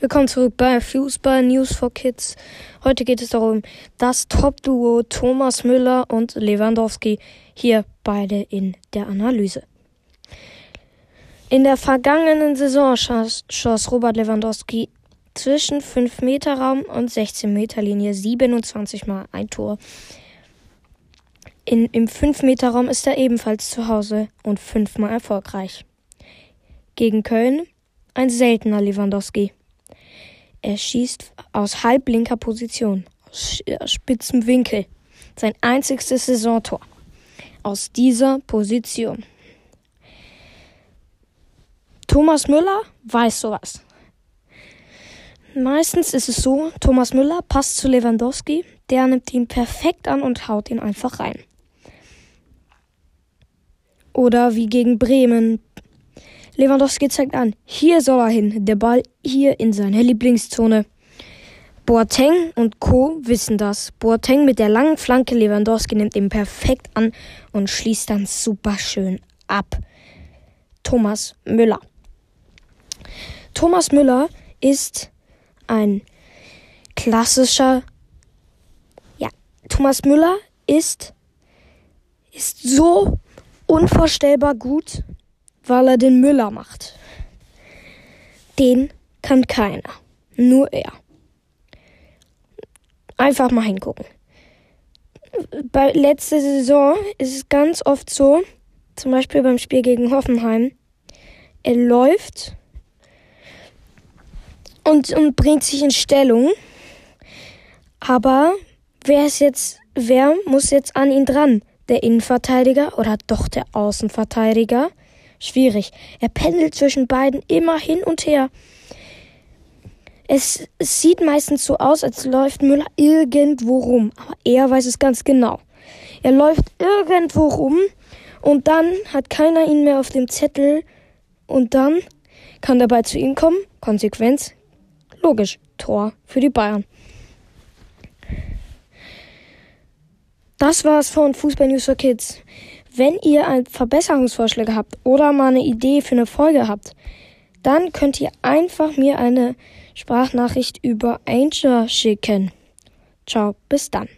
Willkommen zurück bei Fußball News for Kids. Heute geht es darum, das Top-Duo Thomas Müller und Lewandowski hier beide in der Analyse. In der vergangenen Saison schoss, schoss Robert Lewandowski zwischen 5 Meter Raum und 16 Meter Linie 27 Mal ein Tor. In, Im 5 Meter Raum ist er ebenfalls zu Hause und fünfmal erfolgreich. Gegen Köln ein seltener Lewandowski. Er schießt aus halblinker Position, aus spitzem Winkel. Sein einzigstes Saisontor. Aus dieser Position. Thomas Müller weiß sowas. Meistens ist es so, Thomas Müller passt zu Lewandowski, der nimmt ihn perfekt an und haut ihn einfach rein. Oder wie gegen Bremen. Lewandowski zeigt an, hier soll er hin, der Ball hier in seiner Lieblingszone. Boateng und Co. wissen das. Boateng mit der langen Flanke Lewandowski nimmt ihn perfekt an und schließt dann super schön ab. Thomas Müller. Thomas Müller ist ein klassischer, ja, Thomas Müller ist, ist so unvorstellbar gut, weil er den Müller macht. Den kann keiner. Nur er. Einfach mal hingucken. Bei letzter Saison ist es ganz oft so, zum Beispiel beim Spiel gegen Hoffenheim, er läuft und, und bringt sich in Stellung. Aber wer ist jetzt, wer muss jetzt an ihn dran? Der Innenverteidiger oder doch der Außenverteidiger? Schwierig. Er pendelt zwischen beiden immer hin und her. Es, sieht meistens so aus, als läuft Müller irgendwo rum. Aber er weiß es ganz genau. Er läuft irgendwo rum und dann hat keiner ihn mehr auf dem Zettel und dann kann Ball zu ihm kommen. Konsequenz. Logisch. Tor für die Bayern. Das war's von Fußball News for Kids. Wenn ihr Verbesserungsvorschläge habt oder mal eine Idee für eine Folge habt, dann könnt ihr einfach mir eine Sprachnachricht über Anchor schicken. Ciao, bis dann.